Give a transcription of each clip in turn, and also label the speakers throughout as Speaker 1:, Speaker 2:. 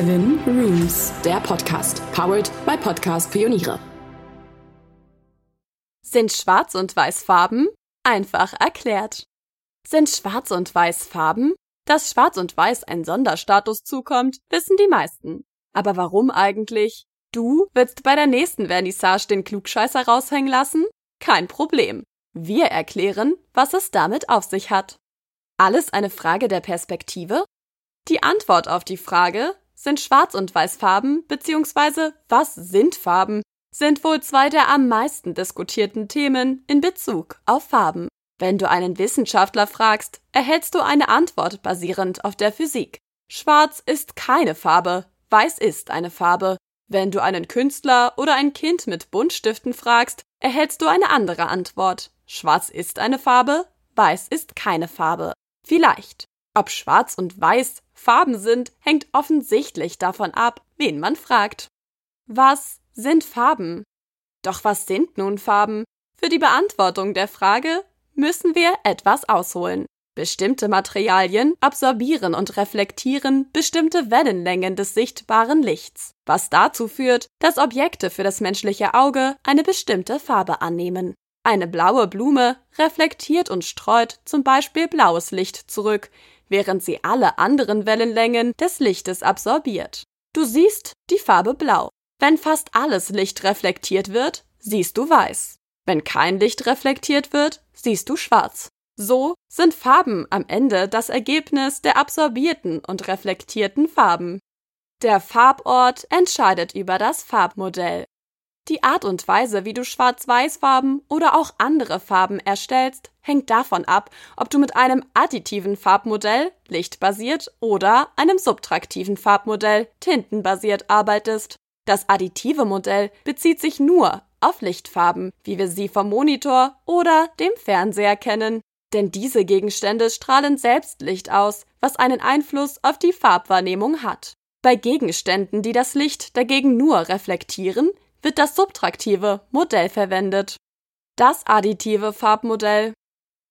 Speaker 1: Seven Rooms, der Podcast, powered by Podcast Pioniere.
Speaker 2: Sind Schwarz- und Weiß Farben? Einfach erklärt. Sind Schwarz und Weiß Farben? Dass Schwarz und Weiß ein Sonderstatus zukommt, wissen die meisten. Aber warum eigentlich? Du willst bei der nächsten Vernissage den Klugscheißer raushängen lassen? Kein Problem. Wir erklären, was es damit auf sich hat. Alles eine Frage der Perspektive? Die Antwort auf die Frage, sind Schwarz- und Weißfarben bzw. was sind Farben, sind wohl zwei der am meisten diskutierten Themen in Bezug auf Farben. Wenn du einen Wissenschaftler fragst, erhältst du eine Antwort basierend auf der Physik. Schwarz ist keine Farbe, weiß ist eine Farbe. Wenn du einen Künstler oder ein Kind mit Buntstiften fragst, erhältst du eine andere Antwort. Schwarz ist eine Farbe, weiß ist keine Farbe. Vielleicht. Ob schwarz und weiß Farben sind, hängt offensichtlich davon ab, wen man fragt. Was sind Farben? Doch was sind nun Farben? Für die Beantwortung der Frage müssen wir etwas ausholen. Bestimmte Materialien absorbieren und reflektieren bestimmte Wellenlängen des sichtbaren Lichts, was dazu führt, dass Objekte für das menschliche Auge eine bestimmte Farbe annehmen. Eine blaue Blume reflektiert und streut zum Beispiel blaues Licht zurück, während sie alle anderen Wellenlängen des Lichtes absorbiert. Du siehst die Farbe blau. Wenn fast alles Licht reflektiert wird, siehst du weiß. Wenn kein Licht reflektiert wird, siehst du schwarz. So sind Farben am Ende das Ergebnis der absorbierten und reflektierten Farben. Der Farbort entscheidet über das Farbmodell. Die Art und Weise, wie du Schwarz-Weiß-Farben oder auch andere Farben erstellst, hängt davon ab, ob du mit einem additiven Farbmodell, lichtbasiert, oder einem subtraktiven Farbmodell, tintenbasiert arbeitest. Das additive Modell bezieht sich nur auf Lichtfarben, wie wir sie vom Monitor oder dem Fernseher kennen. Denn diese Gegenstände strahlen selbst Licht aus, was einen Einfluss auf die Farbwahrnehmung hat. Bei Gegenständen, die das Licht dagegen nur reflektieren, wird das subtraktive Modell verwendet. Das additive Farbmodell.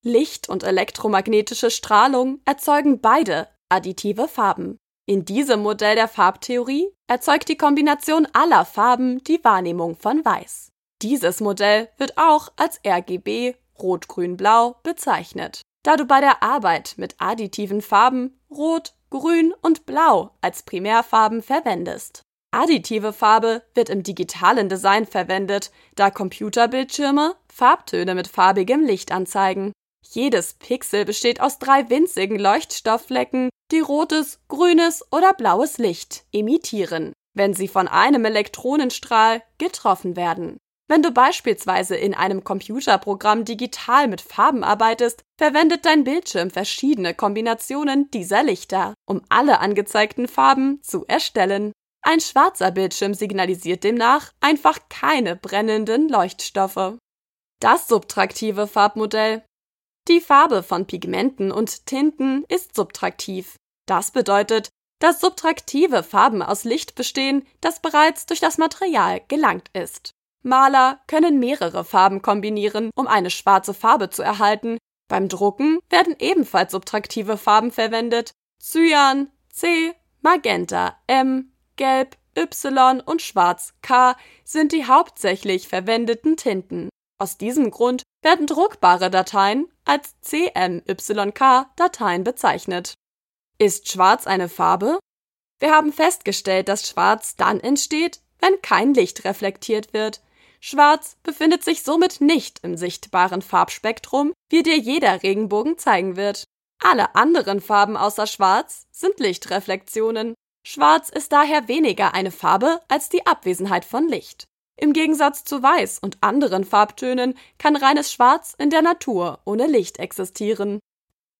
Speaker 2: Licht und elektromagnetische Strahlung erzeugen beide additive Farben. In diesem Modell der Farbtheorie erzeugt die Kombination aller Farben die Wahrnehmung von Weiß. Dieses Modell wird auch als RGB Rot, Grün, Blau bezeichnet. Da du bei der Arbeit mit additiven Farben Rot, Grün und Blau als Primärfarben verwendest. Additive Farbe wird im digitalen Design verwendet, da Computerbildschirme Farbtöne mit farbigem Licht anzeigen. Jedes Pixel besteht aus drei winzigen Leuchtstoffflecken, die rotes, grünes oder blaues Licht emittieren, wenn sie von einem Elektronenstrahl getroffen werden. Wenn du beispielsweise in einem Computerprogramm digital mit Farben arbeitest, verwendet dein Bildschirm verschiedene Kombinationen dieser Lichter, um alle angezeigten Farben zu erstellen. Ein schwarzer Bildschirm signalisiert demnach einfach keine brennenden Leuchtstoffe. Das subtraktive Farbmodell. Die Farbe von Pigmenten und Tinten ist subtraktiv. Das bedeutet, dass subtraktive Farben aus Licht bestehen, das bereits durch das Material gelangt ist. Maler können mehrere Farben kombinieren, um eine schwarze Farbe zu erhalten. Beim Drucken werden ebenfalls subtraktive Farben verwendet. Cyan, C, Magenta, M, Gelb, Y und Schwarz, K sind die hauptsächlich verwendeten Tinten. Aus diesem Grund werden druckbare Dateien als CMYK-Dateien bezeichnet. Ist Schwarz eine Farbe? Wir haben festgestellt, dass Schwarz dann entsteht, wenn kein Licht reflektiert wird. Schwarz befindet sich somit nicht im sichtbaren Farbspektrum, wie dir jeder Regenbogen zeigen wird. Alle anderen Farben außer Schwarz sind Lichtreflektionen. Schwarz ist daher weniger eine Farbe als die Abwesenheit von Licht. Im Gegensatz zu Weiß und anderen Farbtönen kann reines Schwarz in der Natur ohne Licht existieren.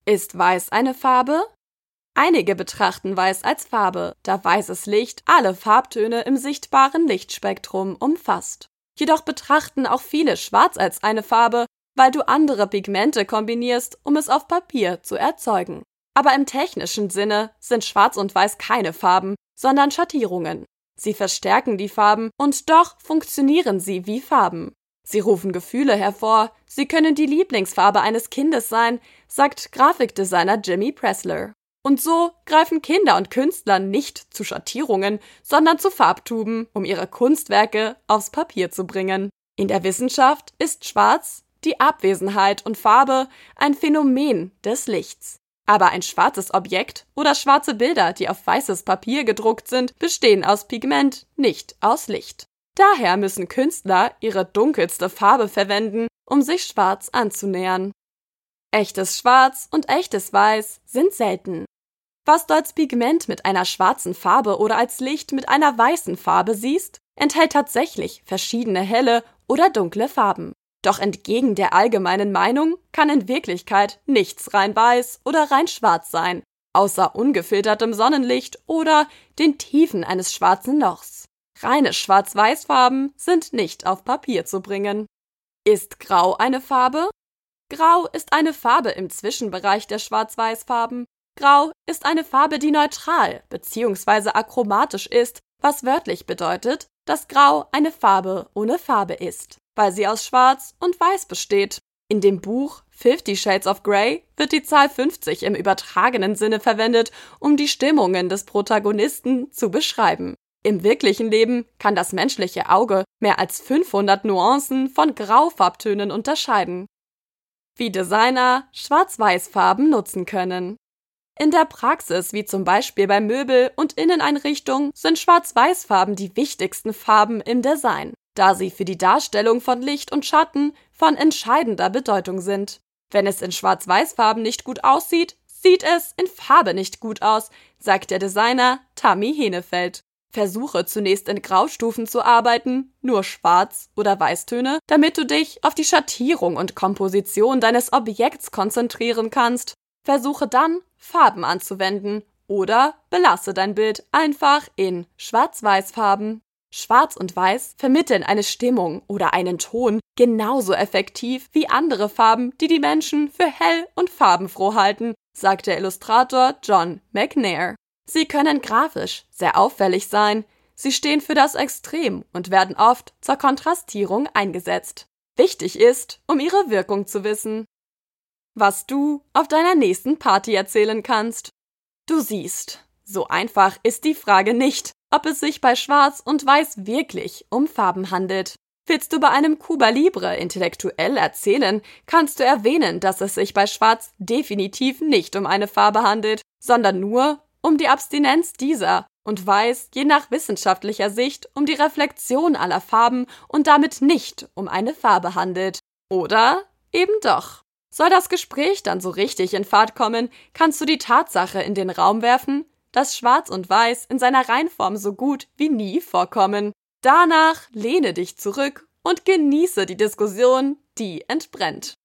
Speaker 2: Ist Weiß eine Farbe? Einige betrachten Weiß als Farbe, da weißes Licht alle Farbtöne im sichtbaren Lichtspektrum umfasst. Jedoch betrachten auch viele Schwarz als eine Farbe, weil du andere Pigmente kombinierst, um es auf Papier zu erzeugen. Aber im technischen Sinne sind Schwarz und Weiß keine Farben, sondern Schattierungen. Sie verstärken die Farben und doch funktionieren sie wie Farben. Sie rufen Gefühle hervor, sie können die Lieblingsfarbe eines Kindes sein, sagt Grafikdesigner Jimmy Pressler. Und so greifen Kinder und Künstler nicht zu Schattierungen, sondern zu Farbtuben, um ihre Kunstwerke aufs Papier zu bringen. In der Wissenschaft ist Schwarz, die Abwesenheit und Farbe, ein Phänomen des Lichts. Aber ein schwarzes Objekt oder schwarze Bilder, die auf weißes Papier gedruckt sind, bestehen aus Pigment, nicht aus Licht. Daher müssen Künstler ihre dunkelste Farbe verwenden, um sich schwarz anzunähern. Echtes Schwarz und echtes Weiß sind selten. Was du als Pigment mit einer schwarzen Farbe oder als Licht mit einer weißen Farbe siehst, enthält tatsächlich verschiedene helle oder dunkle Farben. Doch entgegen der allgemeinen Meinung kann in Wirklichkeit nichts rein weiß oder rein schwarz sein, außer ungefiltertem Sonnenlicht oder den Tiefen eines schwarzen Lochs. Reine Schwarz-Weiß-Farben sind nicht auf Papier zu bringen. Ist Grau eine Farbe? Grau ist eine Farbe im Zwischenbereich der Schwarz-Weiß-Farben. Grau ist eine Farbe, die neutral bzw. achromatisch ist, was wörtlich bedeutet, dass Grau eine Farbe ohne Farbe ist, weil sie aus Schwarz und Weiß besteht. In dem Buch Fifty Shades of Grey wird die Zahl 50 im übertragenen Sinne verwendet, um die Stimmungen des Protagonisten zu beschreiben. Im wirklichen Leben kann das menschliche Auge mehr als 500 Nuancen von Graufarbtönen unterscheiden wie Designer Schwarz-Weiß-Farben nutzen können. In der Praxis, wie zum Beispiel bei Möbel- und Inneneinrichtungen, sind Schwarz-Weiß-Farben die wichtigsten Farben im Design, da sie für die Darstellung von Licht und Schatten von entscheidender Bedeutung sind. Wenn es in Schwarz-Weiß-Farben nicht gut aussieht, sieht es in Farbe nicht gut aus, sagt der Designer Tammy Henefeld. Versuche zunächst in Graustufen zu arbeiten, nur Schwarz- oder Weißtöne, damit du dich auf die Schattierung und Komposition deines Objekts konzentrieren kannst. Versuche dann, Farben anzuwenden oder belasse dein Bild einfach in Schwarz-Weiß-Farben. Schwarz und Weiß vermitteln eine Stimmung oder einen Ton genauso effektiv wie andere Farben, die die Menschen für hell und farbenfroh halten, sagt der Illustrator John McNair. Sie können grafisch sehr auffällig sein, sie stehen für das Extrem und werden oft zur Kontrastierung eingesetzt. Wichtig ist, um ihre Wirkung zu wissen. Was du auf deiner nächsten Party erzählen kannst. Du siehst, so einfach ist die Frage nicht, ob es sich bei Schwarz und Weiß wirklich um Farben handelt. Willst du bei einem Cuba Libre intellektuell erzählen, kannst du erwähnen, dass es sich bei Schwarz definitiv nicht um eine Farbe handelt, sondern nur um die Abstinenz dieser und weiß, je nach wissenschaftlicher Sicht, um die Reflexion aller Farben und damit nicht um eine Farbe handelt. Oder eben doch. Soll das Gespräch dann so richtig in Fahrt kommen, kannst du die Tatsache in den Raum werfen, dass Schwarz und Weiß in seiner Reinform so gut wie nie vorkommen. Danach lehne dich zurück und genieße die Diskussion, die entbrennt.